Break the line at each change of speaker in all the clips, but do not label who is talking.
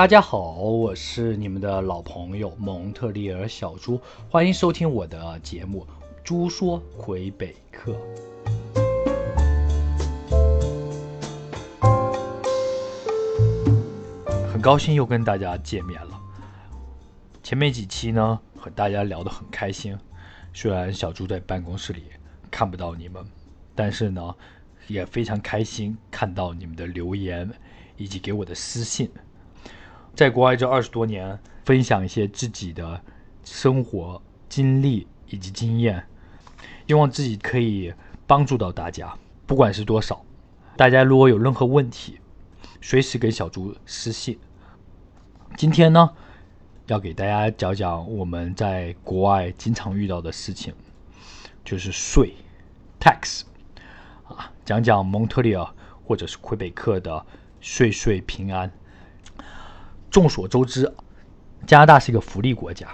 大家好，我是你们的老朋友蒙特利尔小猪，欢迎收听我的节目《猪说魁北克》。很高兴又跟大家见面了。前面几期呢，和大家聊得很开心，虽然小猪在办公室里看不到你们，但是呢，也非常开心看到你们的留言以及给我的私信。在国外这二十多年，分享一些自己的生活经历以及经验，希望自己可以帮助到大家，不管是多少。大家如果有任何问题，随时给小猪私信。今天呢，要给大家讲讲我们在国外经常遇到的事情，就是税 （tax） 啊，讲讲蒙特利尔或者是魁北克的税税平安。众所周知，加拿大是一个福利国家，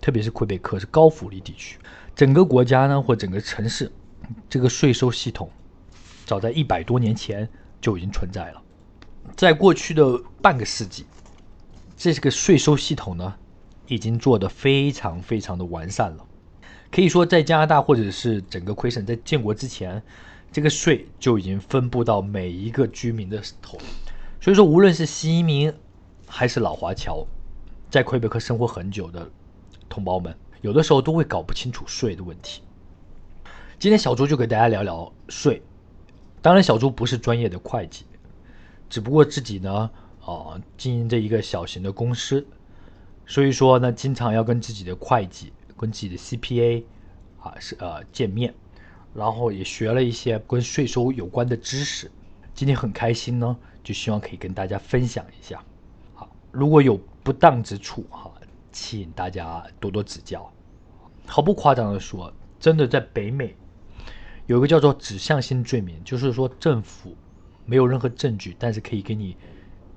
特别是魁北克是高福利地区。整个国家呢，或整个城市，这个税收系统早在一百多年前就已经存在了。在过去的半个世纪，这个税收系统呢，已经做得非常非常的完善了。可以说，在加拿大或者是整个魁省在建国之前，这个税就已经分布到每一个居民的头。所以说，无论是新移民，还是老华侨，在魁北克生活很久的同胞们，有的时候都会搞不清楚税的问题。今天小朱就给大家聊聊税。当然，小朱不是专业的会计，只不过自己呢，啊，经营着一个小型的公司，所以说呢，经常要跟自己的会计、跟自己的 CPA 啊是呃见面，然后也学了一些跟税收有关的知识。今天很开心呢，就希望可以跟大家分享一下。如果有不当之处，哈，请大家多多指教。毫不夸张的说，真的在北美有一个叫做指向性罪名，就是说政府没有任何证据，但是可以给你，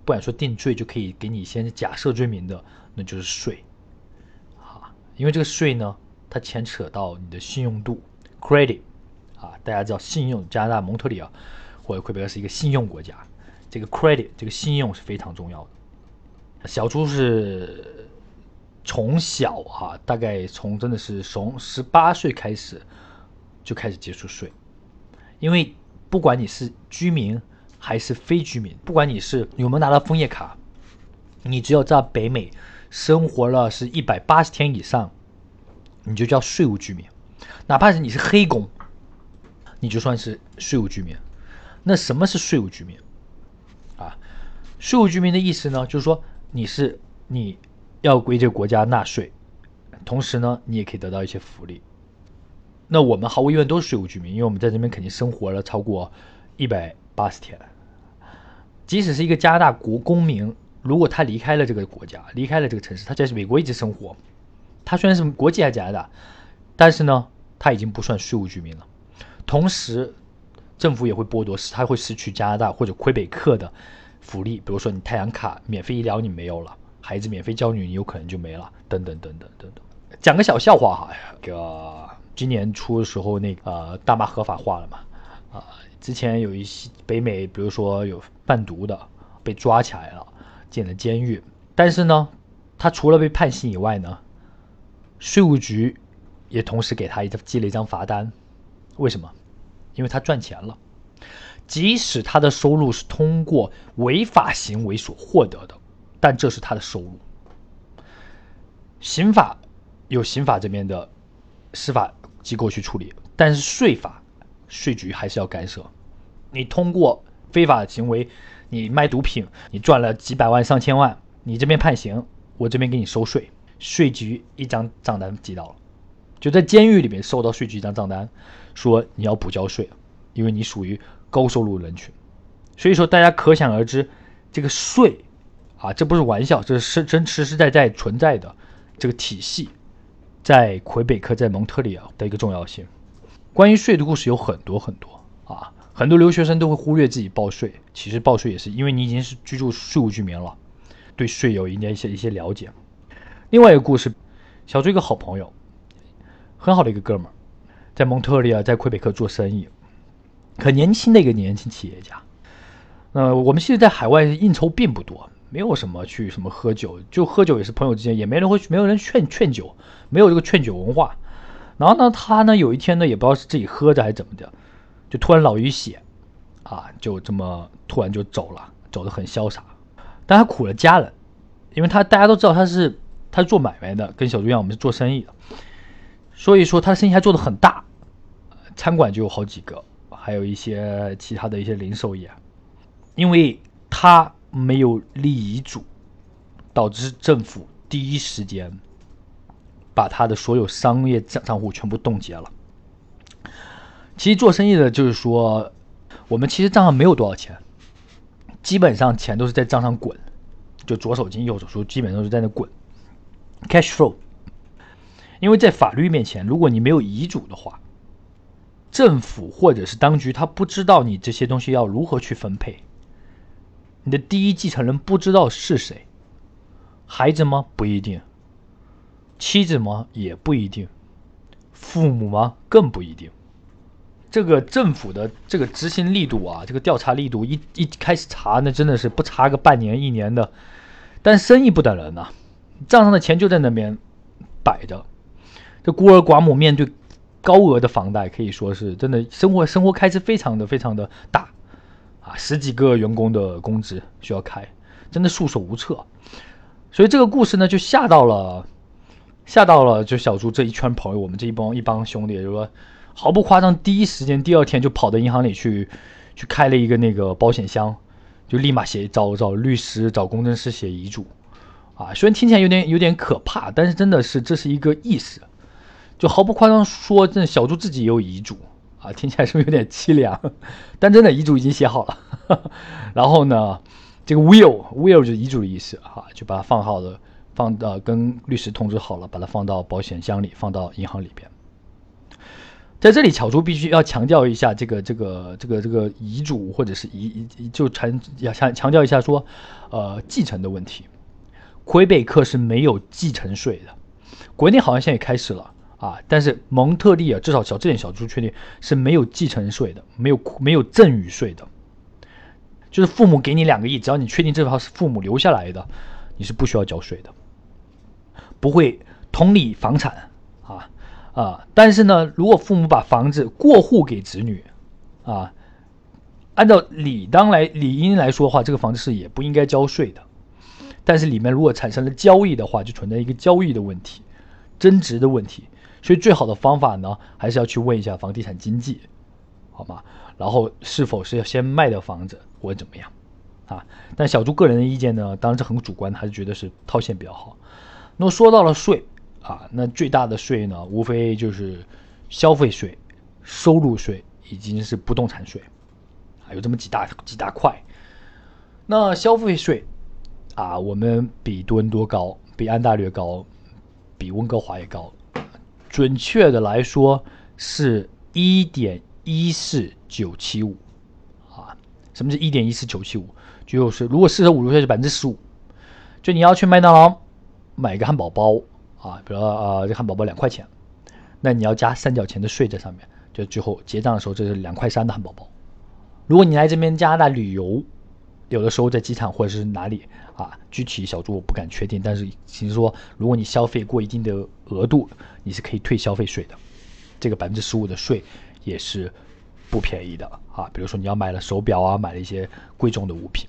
不敢说定罪，就可以给你先假设罪名的，那就是税。啊，因为这个税呢，它牵扯到你的信用度 （credit）。啊，大家知道信用，加拿大蒙特利尔或者魁北克是一个信用国家，这个 credit 这个信用是非常重要的。小猪是从小哈，大概从真的是从十八岁开始就开始接触税，因为不管你是居民还是非居民，不管你是有没有拿到枫叶卡，你只有在北美生活了是一百八十天以上，你就叫税务居民，哪怕是你是黑工，你就算是税务居民。那什么是税务居民？啊，税务居民的意思呢，就是说。你是你要归这个国家纳税，同时呢，你也可以得到一些福利。那我们毫无疑问都是税务居民，因为我们在这边肯定生活了超过一百八十天。即使是一个加拿大国公民，如果他离开了这个国家，离开了这个城市，他在美国一直生活，他虽然是国籍还是加拿大，但是呢，他已经不算税务居民了。同时，政府也会剥夺，他会失去加拿大或者魁北克的。福利，比如说你太阳卡免费医疗你没有了，孩子免费教育你有可能就没了，等等等等等等。讲个小笑话哈，这个今年初的时候，那个大麻合法化了嘛，啊，之前有一些北美，比如说有贩毒的被抓起来了，进了监狱，但是呢，他除了被判刑以外呢，税务局也同时给他一张寄了一张罚单，为什么？因为他赚钱了。即使他的收入是通过违法行为所获得的，但这是他的收入。刑法有刑法这边的司法机构去处理，但是税法税局还是要干涉。你通过非法行为，你卖毒品，你赚了几百万上千万，你这边判刑，我这边给你收税，税局一张账单寄到了，就在监狱里面收到税局一张账单，说你要补交税，因为你属于。高收入人群，所以说大家可想而知，这个税啊，这不是玩笑，这是真实实在在存在的这个体系，在魁北克、在蒙特利尔的一个重要性。关于税的故事有很多很多啊，很多留学生都会忽略自己报税，其实报税也是因为你已经是居住税务居民了，对税有一点一些一些了解。另外一个故事，小朱一个好朋友，很好的一个哥们儿，在蒙特利尔、在魁北克做生意。很年轻的一个年轻企业家，呃，我们其实，在海外应酬并不多，没有什么去什么喝酒，就喝酒也是朋友之间，也没人会没有人劝劝酒，没有这个劝酒文化。然后呢，他呢有一天呢，也不知道是自己喝着还是怎么的，就突然脑淤血，啊，就这么突然就走了，走得很潇洒。但他苦了家人，因为他大家都知道他是他是做买卖的，跟小猪一样，我们是做生意的，所以说他的生意还做得很大，餐馆就有好几个，还有一些其他的一些零售业，因为他没有立遗嘱，导致政府第一时间。把他的所有商业账账户全部冻结了。其实做生意的，就是说，我们其实账上没有多少钱，基本上钱都是在账上滚，就左手进右手出，基本上都是在那滚，cash flow。因为在法律面前，如果你没有遗嘱的话，政府或者是当局他不知道你这些东西要如何去分配，你的第一继承人不知道是谁，孩子吗？不一定。妻子吗？也不一定。父母吗？更不一定。这个政府的这个执行力度啊，这个调查力度，一一开始查，那真的是不查个半年一年的。但生意不等人呐，账上的钱就在那边摆着。这孤儿寡母面对高额的房贷，可以说是真的生活生活开支非常的非常的大啊，十几个员工的工资需要开，真的束手无策。所以这个故事呢，就吓到了。吓到了，就小猪这一圈朋友，我们这一帮一帮兄弟，就说毫不夸张，第一时间第二天就跑到银行里去，去开了一个那个保险箱，就立马写找找律师找工程师写遗嘱，啊，虽然听起来有点有点可怕，但是真的是这是一个意识，就毫不夸张说，这小猪自己也有遗嘱啊，听起来是不是有点凄凉？但真的遗嘱已经写好了，然后呢，这个 will will 就是遗嘱的意思啊，就把它放好了。放到跟律师通知好了，把它放到保险箱里，放到银行里边。在这里，巧猪必须要强调一下这个这个这个这个遗嘱或者是遗遗就强要强强调一下说，呃，继承的问题。魁北克是没有继承税的，国内好像现在也开始了啊，但是蒙特利尔至少小这点小猪确定是没有继承税的，没有没有赠与税的，就是父母给你两个亿，只要你确定这套是父母留下来的，你是不需要交税的。不会同理房产啊啊！但是呢，如果父母把房子过户给子女啊，按照理当来理应来说的话，这个房子是也不应该交税的。但是里面如果产生了交易的话，就存在一个交易的问题、增值的问题。所以最好的方法呢，还是要去问一下房地产经纪，好吗？然后是否是要先卖掉房子或者怎么样啊？但小朱个人的意见呢，当然是很主观，还是觉得是套现比较好。那说到了税啊，那最大的税呢，无非就是消费税、收入税以及是不动产税，啊，有这么几大几大块。那消费税啊，我们比多伦多高，比安大略高，比温哥华也高。准确的来说，是一点一四九七五啊。什么是一点一四九七五？就是如果四舍五入税是百分之十五，就你要去麦当劳。买一个汉堡包啊，比如呃，这汉堡包两块钱，那你要加三角钱的税在上面，就最后结账的时候这是两块三的汉堡包。如果你来这边加拿大旅游，有的时候在机场或者是哪里啊，具体小猪我不敢确定，但是其实说如果你消费过一定的额度，你是可以退消费税的，这个百分之十五的税也是不便宜的啊。比如说你要买了手表啊，买了一些贵重的物品。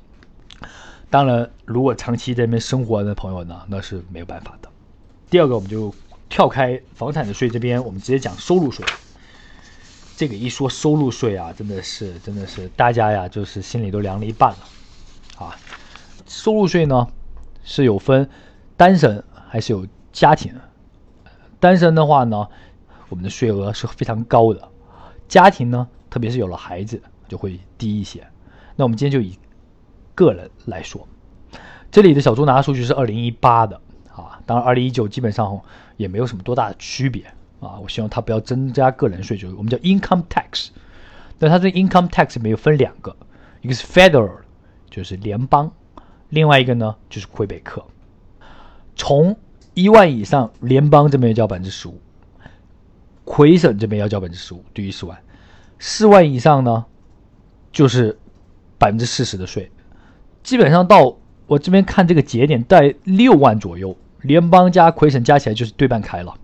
当然，如果长期在那边生活的朋友呢，那是没有办法的。第二个，我们就跳开房产的税这边，我们直接讲收入税。这个一说收入税啊，真的是真的是大家呀，就是心里都凉了一半了啊。收入税呢是有分单身还是有家庭。单身的话呢，我们的税额是非常高的；家庭呢，特别是有了孩子就会低一些。那我们今天就以。个人来说，这里的小猪拿的数据是二零一八的啊，当然二零一九基本上也没有什么多大的区别啊。我希望他不要增加个人税，就是我们叫 income tax。那它这 income tax 里面有分两个，一个是 federal，就是联邦；另外一个呢就是魁北克。从一万以上，联邦这边要交百分之十五，魁省这边要交百分之十五，低于四万；四万以上呢，就是百分之四十的税。基本上到我这边看这个节点在六万左右，联邦加魁省加起来就是对半开了，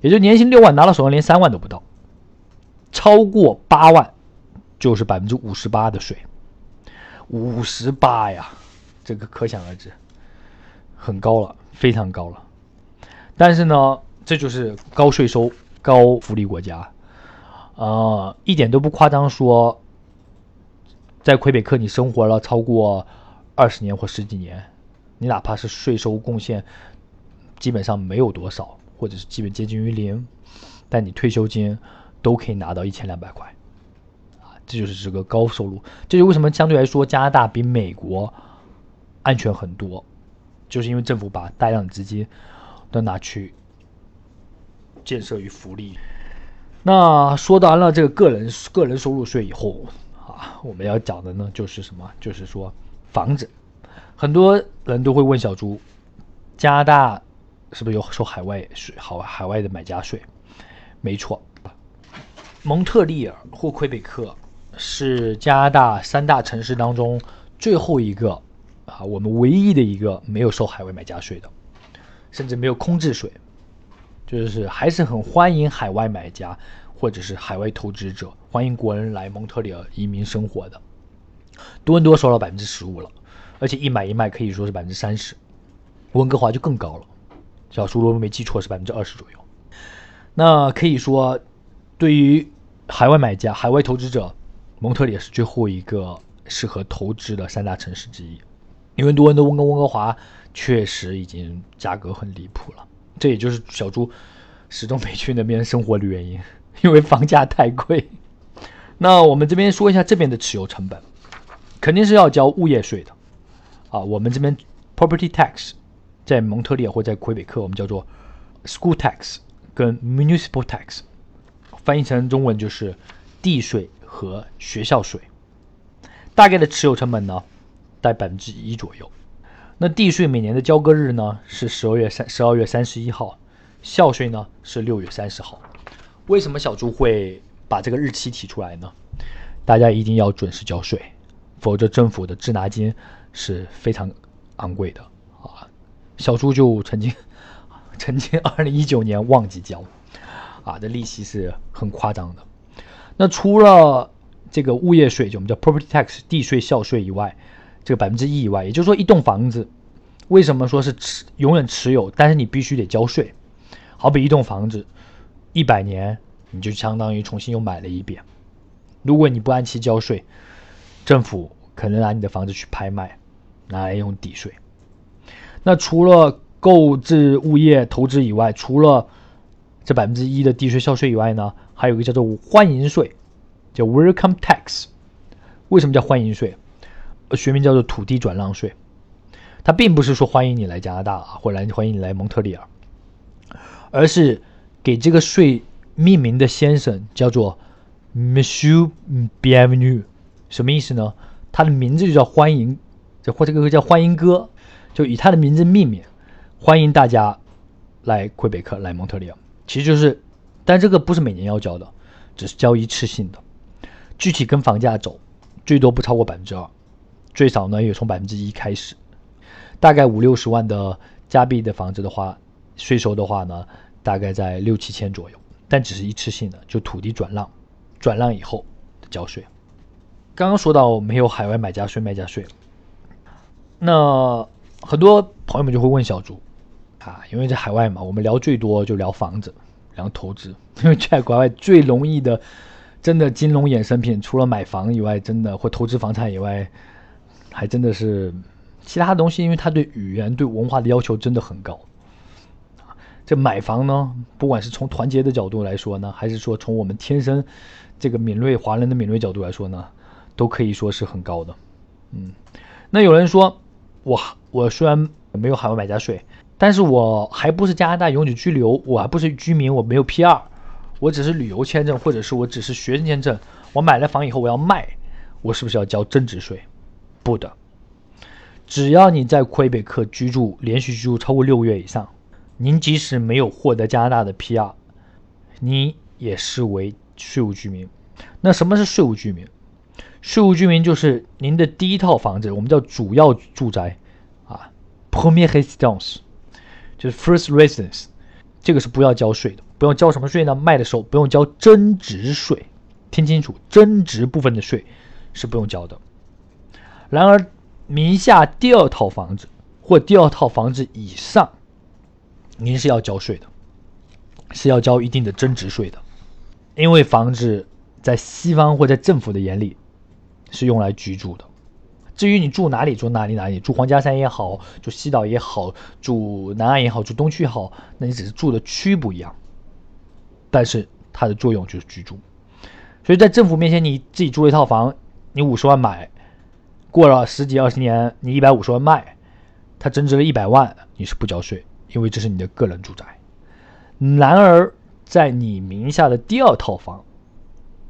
也就年薪六万拿到手上连三万都不到，超过八万就是百分之五十八的税，五十八呀，这个可想而知，很高了，非常高了。但是呢，这就是高税收、高福利国家，呃，一点都不夸张说。在魁北克，你生活了超过二十年或十几年，你哪怕是税收贡献基本上没有多少，或者是基本接近于零，但你退休金都可以拿到一千两百块，啊，这就是这个高收入。这就为什么相对来说加拿大比美国安全很多，就是因为政府把大量的资金都拿去建设与福利。那说完了这个个人个人收入税以后啊。我们要讲的呢，就是什么？就是说房子，很多人都会问小朱，加拿大是不是有收海外税？好，海外的买家税？没错，蒙特利尔或魁北克是加拿大三大城市当中最后一个啊，我们唯一的一个没有收海外买家税的，甚至没有空置税，就是还是很欢迎海外买家。或者是海外投资者欢迎国人来蒙特利尔移民生活的，多伦多收了百分之十五了，而且一买一卖可以说是百分之三十，温哥华就更高了，小叔如果没记错是百分之二十左右。那可以说，对于海外买家、海外投资者，蒙特利尔是最后一个适合投资的三大城市之一，因为多伦多跟温哥华确实已经价格很离谱了，这也就是小猪始终没去那边生活的原因。因为房价太贵，那我们这边说一下这边的持有成本，肯定是要交物业税的啊。我们这边 property tax 在蒙特利尔或在魁北克，我们叫做 school tax 跟 municipal tax，翻译成中文就是地税和学校税。大概的持有成本呢，在百分之一左右。那地税每年的交割日呢是十二月三十二月三十一号，校税呢是六月三十号。为什么小猪会把这个日期提出来呢？大家一定要准时交税，否则政府的滞纳金是非常昂贵的啊！小猪就曾经 曾经二零一九年忘记交啊，这利息是很夸张的。那除了这个物业税，就我们叫 property tax 地税校税以外，这个百分之一以外，也就是说一栋房子为什么说是持永远持有，但是你必须得交税？好比一栋房子。一百年，你就相当于重新又买了一遍。如果你不按期交税，政府可能拿你的房子去拍卖，拿来用抵税。那除了购置物业投资以外，除了这百分之一的地税校税以外呢，还有一个叫做欢迎税，叫 Welcome Tax。为什么叫欢迎税？学名叫做土地转让税。它并不是说欢迎你来加拿大啊，或来欢迎你来蒙特利尔，而是。给这个税命名的先生叫做 Monsieur Bienvenue，什么意思呢？他的名字就叫欢迎，这或这个叫欢迎哥，就以他的名字命名，欢迎大家来魁北克，来蒙特利尔。其实就是，但这个不是每年要交的，只是交一次性的。具体跟房价走，最多不超过百分之二，最少呢也从百分之一开始。大概五六十万的加币的房子的话，税收的话呢？大概在六七千左右，但只是一次性的，就土地转让，转让以后交税。刚刚说到没有海外买家税、卖家税，那很多朋友们就会问小朱啊，因为在海外嘛，我们聊最多就聊房子，聊投资，因为在国外最容易的，真的金融衍生品，除了买房以外，真的或投资房产以外，还真的是其他东西，因为它对语言、对文化的要求真的很高。这买房呢，不管是从团结的角度来说呢，还是说从我们天生这个敏锐华人的敏锐角度来说呢，都可以说是很高的。嗯，那有人说，我我虽然没有海外买家税，但是我还不是加拿大永久居留，我还不是居民，我没有 PR，我只是旅游签证，或者是我只是学生签证，我买了房以后我要卖，我是不是要交增值税？不的，只要你在魁北克居住连续居住超过六个月以上。您即使没有获得加拿大的 PR，你也视为税务居民。那什么是税务居民？税务居民就是您的第一套房子，我们叫主要住宅，啊 premier résidence，就是 first residence，这个是不要交税的，不用交什么税呢？卖的时候不用交增值税，听清楚，增值部分的税是不用交的。然而，名下第二套房子或第二套房子以上，您是要交税的，是要交一定的增值税的，因为房子在西方或在政府的眼里是用来居住的。至于你住哪里，住哪里哪里，住皇家山也好，住西岛也好，住南岸也好，住东区也好，那你只是住的区不一样，但是它的作用就是居住。所以在政府面前，你自己住了一套房，你五十万买。过了十几二十年，你一百五十万卖，它增值了一百万，你是不交税，因为这是你的个人住宅。然而，在你名下的第二套房，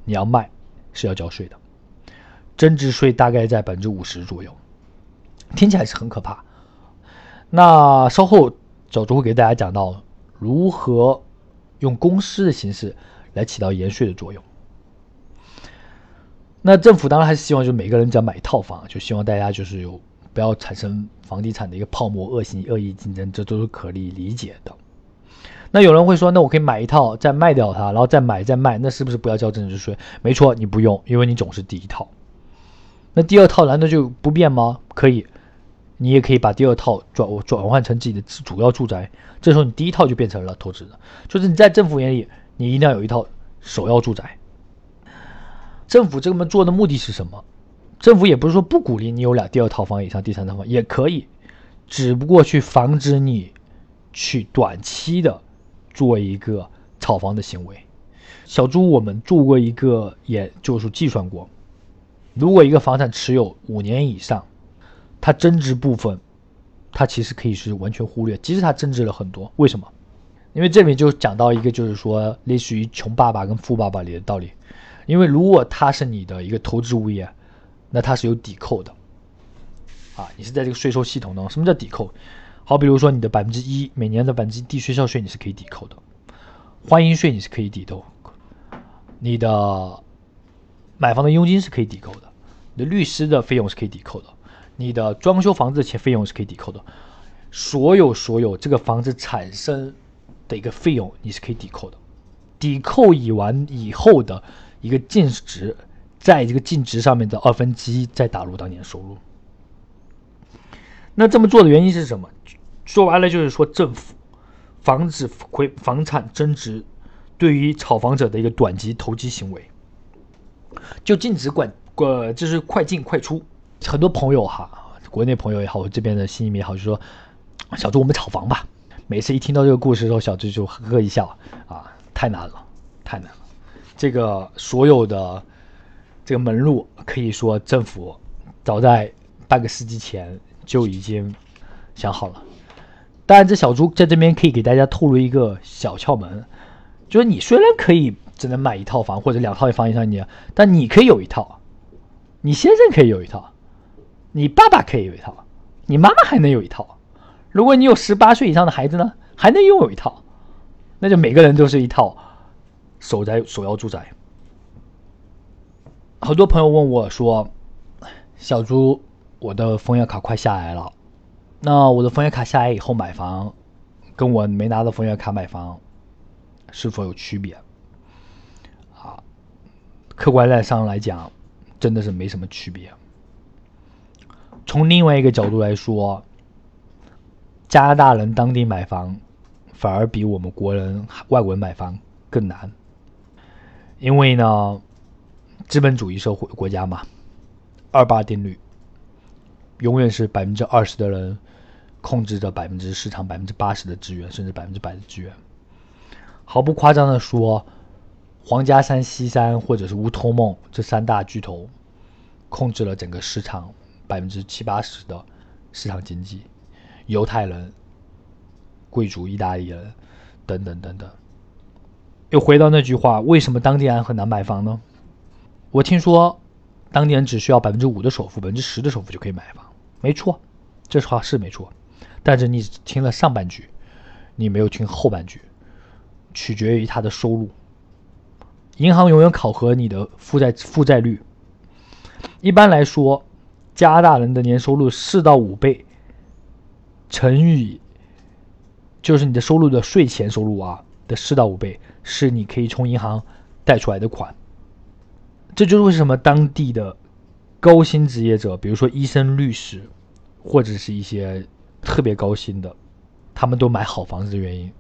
你要卖是要交税的，增值税大概在百分之五十左右，听起来是很可怕。那稍后小朱会给大家讲到如何用公司的形式来起到延税的作用。那政府当然还是希望，就每个人只要买一套房，就希望大家就是有不要产生房地产的一个泡沫、恶性恶意竞争，这都是可以理解的。那有人会说，那我可以买一套，再卖掉它，然后再买再卖，那是不是不要交增值税？没错，你不用，因为你总是第一套。那第二套难道就不变吗？可以，你也可以把第二套转转换成自己的主要住宅，这时候你第一套就变成了投资的，就是你在政府眼里，你一定要有一套首要住宅。政府这么做的目的是什么？政府也不是说不鼓励你有俩第二套房以上、第三套房也可以，只不过去防止你去短期的做一个炒房的行为。小朱，我们做过一个，也就是计算过，如果一个房产持有五年以上，它增值部分，它其实可以是完全忽略，即使它增值了很多。为什么？因为这里就讲到一个，就是说类似于穷爸爸跟富爸爸里的道理。因为如果它是你的一个投资物业，那它是有抵扣的，啊，你是在这个税收系统当中。什么叫抵扣？好，比如说你的百分之一每年的百分之一地税税你是可以抵扣的，欢迎税你是可以抵扣，你的买房的佣金是可以抵扣的，你的律师的费用是可以抵扣的，你的装修房子的钱费用是可以抵扣的，所有所有这个房子产生的一个费用你是可以抵扣的，抵扣已完以后的。一个净值，在这个净值上面的二分之一再打入当年收入。那这么做的原因是什么？说白了就是说，政府防止回房产增值对于炒房者的一个短期投机行为，就禁止管呃，就是快进快出。很多朋友哈，国内朋友也好，这边的新移民也好，就说小朱我们炒房吧。每次一听到这个故事的时候，小朱就呵呵一笑啊，太难了，太难了。这个所有的这个门路，可以说政府早在半个世纪前就已经想好了。当然，这小猪在这边可以给大家透露一个小窍门，就是你虽然可以只能买一套房或者两套房以上，你但你可以有一套，你先生可以有一套，你爸爸可以有一套，你妈妈还能有一套。如果你有十八岁以上的孩子呢，还能拥有一套，那就每个人都是一套。守在首要住宅，好多朋友问我说：“小朱，我的枫叶卡快下来了，那我的枫叶卡下来以后买房，跟我没拿到枫叶卡买房，是否有区别？”啊，客观上来讲，真的是没什么区别。从另外一个角度来说，加拿大人当地买房，反而比我们国人外国人买房更难。因为呢，资本主义社会国家嘛，二八定律，永远是百分之二十的人控制着百分之市场百分之八十的资源，甚至百分之百的资源。毫不夸张的说，皇家山、西山或者是乌托梦这三大巨头，控制了整个市场百分之七八十的市场经济。犹太人、贵族、意大利人等等等等。又回到那句话，为什么当地人很难买房呢？我听说，当地人只需要百分之五的首付，百分之十的首付就可以买房。没错，这话是没错。但是你听了上半句，你没有听后半句，取决于他的收入。银行永远考核你的负债负债率。一般来说，加拿大人的年收入四到五倍，乘以就是你的收入的税前收入啊的四到五倍，是你可以从银行贷出来的款。这就是为什么当地的高薪职业者，比如说医生、律师，或者是一些特别高薪的，他们都买好房子的原因，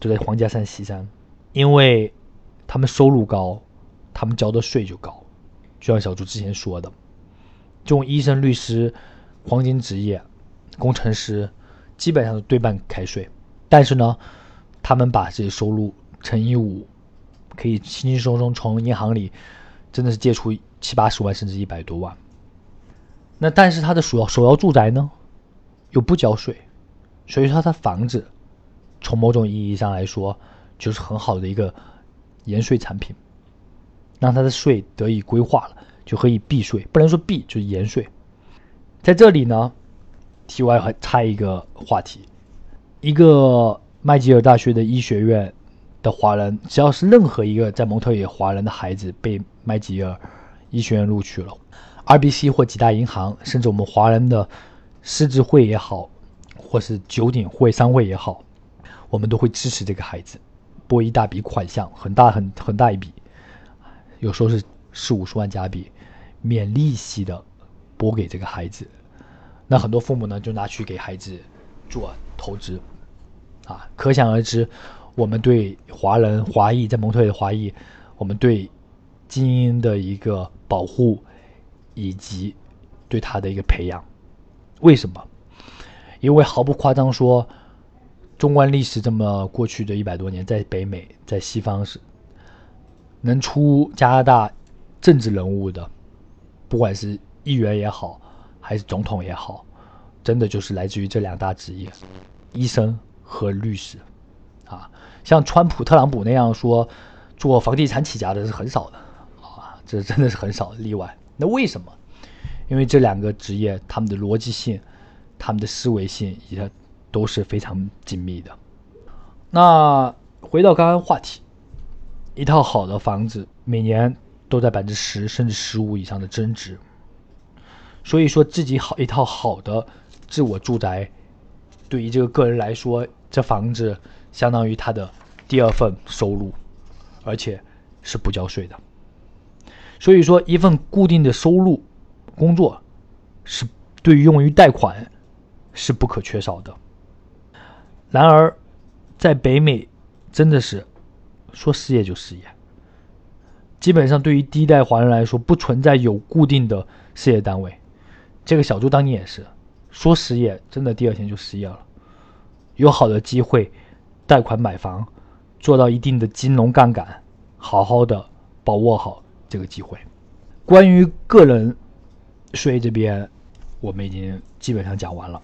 就在皇家山西山，因为他们收入高，他们交的税就高。就像小朱之前说的，这种医生、律师、黄金职业、工程师，基本上是对半开税，但是呢，他们把这些收入乘以五，可以轻轻松松从银行里。真的是借出七八十万甚至一百多万，那但是他的首要首要住宅呢，又不交税，所以说他的房子，从某种意义上来说，就是很好的一个延税产品，让他的税得以规划了，就可以避税，不能说避就是延税。在这里呢，题外还插一个话题，一个麦吉尔大学的医学院。的华人，只要是任何一个在蒙特利华人的孩子被麦吉尔医学院录取了，RBC 或几大银行，甚至我们华人的狮子会也好，或是九鼎会商会也好，我们都会支持这个孩子，拨一大笔款项，很大很很大一笔，有时候是四五十万加币，免利息的拨给这个孩子。那很多父母呢，就拿去给孩子做投资，啊，可想而知。我们对华人、华裔在蒙特利的华裔，我们对精英的一个保护，以及对他的一个培养，为什么？因为毫不夸张说，纵观历史这么过去的一百多年，在北美、在西方是能出加拿大政治人物的，不管是议员也好，还是总统也好，真的就是来自于这两大职业：医生和律师。啊，像川普、特朗普那样说做房地产起家的是很少的，啊，这真的是很少的例外。那为什么？因为这两个职业，他们的逻辑性、他们的思维性也都是非常紧密的。那回到刚刚话题，一套好的房子每年都在百分之十甚至十五以上的增值，所以说自己好一套好的自我住宅，对于这个个人来说，这房子。相当于他的第二份收入，而且是不交税的。所以说，一份固定的收入工作是对于用于贷款是不可缺少的。然而，在北美真的是说失业就失业，基本上对于第一代华人来说，不存在有固定的事业单位。这个小朱当年也是说失业，真的第二天就失业了。有好的机会。贷款买房，做到一定的金融杠杆，好好的把握好这个机会。关于个人税这边，我们已经基本上讲完了。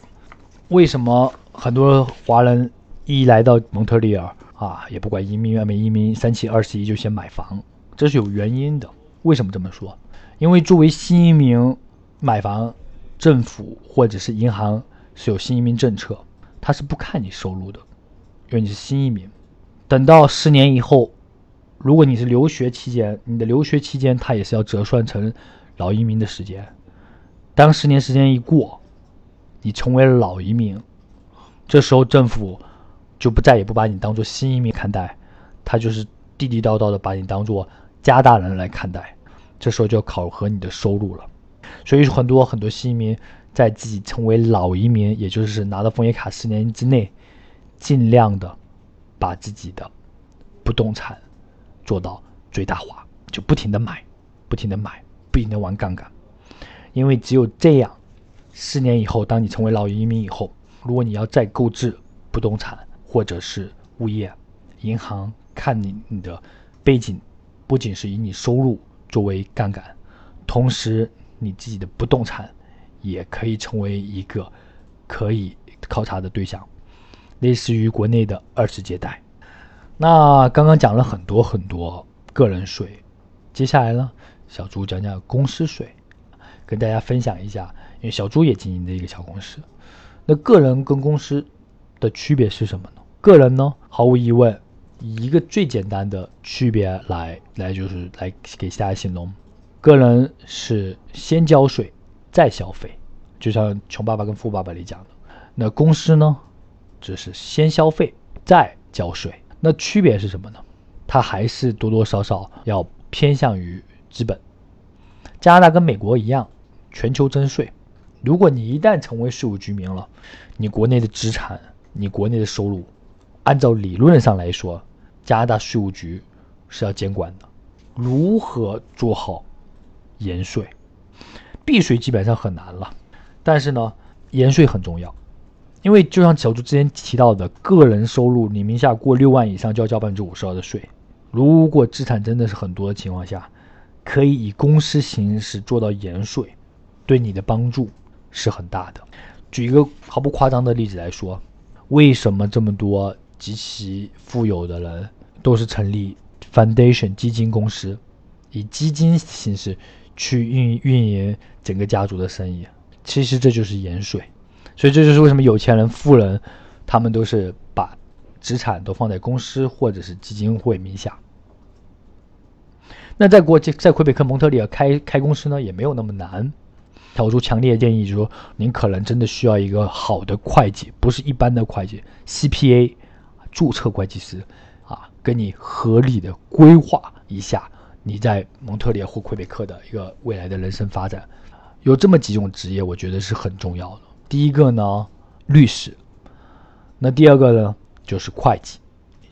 为什么很多华人一来到蒙特利尔啊，也不管移民没移民，三七二十一就先买房？这是有原因的。为什么这么说？因为作为新移民买房，政府或者是银行是有新移民政策，他是不看你收入的。因为你是新移民，等到十年以后，如果你是留学期间，你的留学期间它也是要折算成老移民的时间。当十年时间一过，你成为了老移民，这时候政府就不再也不把你当做新移民看待，他就是地地道道的把你当做加大人来看待。这时候就要考核你的收入了。所以，很多很多新移民在自己成为老移民，也就是拿到枫叶卡十年之内。尽量的把自己的不动产做到最大化，就不停的买，不停的买，不停的玩杠杆，因为只有这样，四年以后，当你成为老移民以后，如果你要再购置不动产或者是物业，银行看你你的背景，不仅是以你收入作为杠杆，同时你自己的不动产也可以成为一个可以考察的对象。类似于国内的二次借贷。那刚刚讲了很多很多个人税，接下来呢，小朱讲讲公司税，跟大家分享一下。因为小朱也经营的一个小公司，那个人跟公司的区别是什么呢？个人呢，毫无疑问，一个最简单的区别来来就是来给大家形容，个人是先交税再消费，就像《穷爸爸跟富爸爸》里讲的。那公司呢，只是先消费再交税。那区别是什么呢？它还是多多少少要偏向于资本。加拿大跟美国一样，全球征税。如果你一旦成为税务居民了，你国内的资产、你国内的收入，按照理论上来说，加拿大税务局是要监管的。如何做好延税？避税基本上很难了，但是呢，延税很重要，因为就像小朱之前提到的，个人收入你名下过六万以上就要交百分之五十二的税。如果资产真的是很多的情况下，可以以公司形式做到延税，对你的帮助是很大的。举一个毫不夸张的例子来说，为什么这么多极其富有的人都是成立 foundation 基金公司，以基金形式去运运营整个家族的生意？其实这就是延税。所以这就是为什么有钱人、富人他们都是把资产都放在公司或者是基金会名下。那在国际，在魁北克蒙特利尔开开公司呢，也没有那么难。小朱强烈建议，就是说，您可能真的需要一个好的会计，不是一般的会计，CPA，注册会计师，啊，跟你合理的规划一下你在蒙特利尔或魁北克的一个未来的人生发展。有这么几种职业，我觉得是很重要的。第一个呢，律师。那第二个呢，就是会计，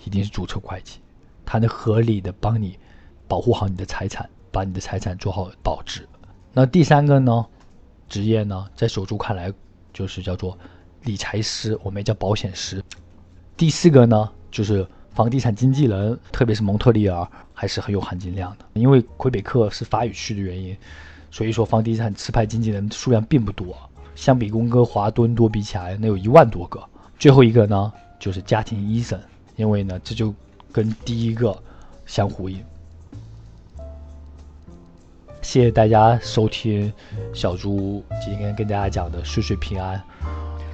一定是注册会计，他能合理的帮你。保护好你的财产，把你的财产做好保值。那第三个呢，职业呢，在守住看来就是叫做理财师，我们也叫保险师。第四个呢，就是房地产经纪人，特别是蒙特利尔还是很有含金量的，因为魁北克是法语区的原因，所以说房地产持牌经纪人数量并不多，相比温哥华、多伦多比起来，那有一万多个。最后一个呢，就是家庭医生，因为呢，这就跟第一个相呼应。谢谢大家收听小猪今天跟大家讲的岁岁平安。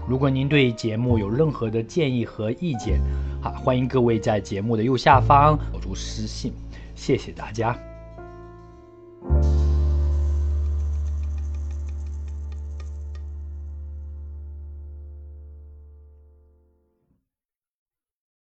如果您对节目有任何的建议和意见，啊，欢迎各位在节目的右下方小猪私信。谢谢大家。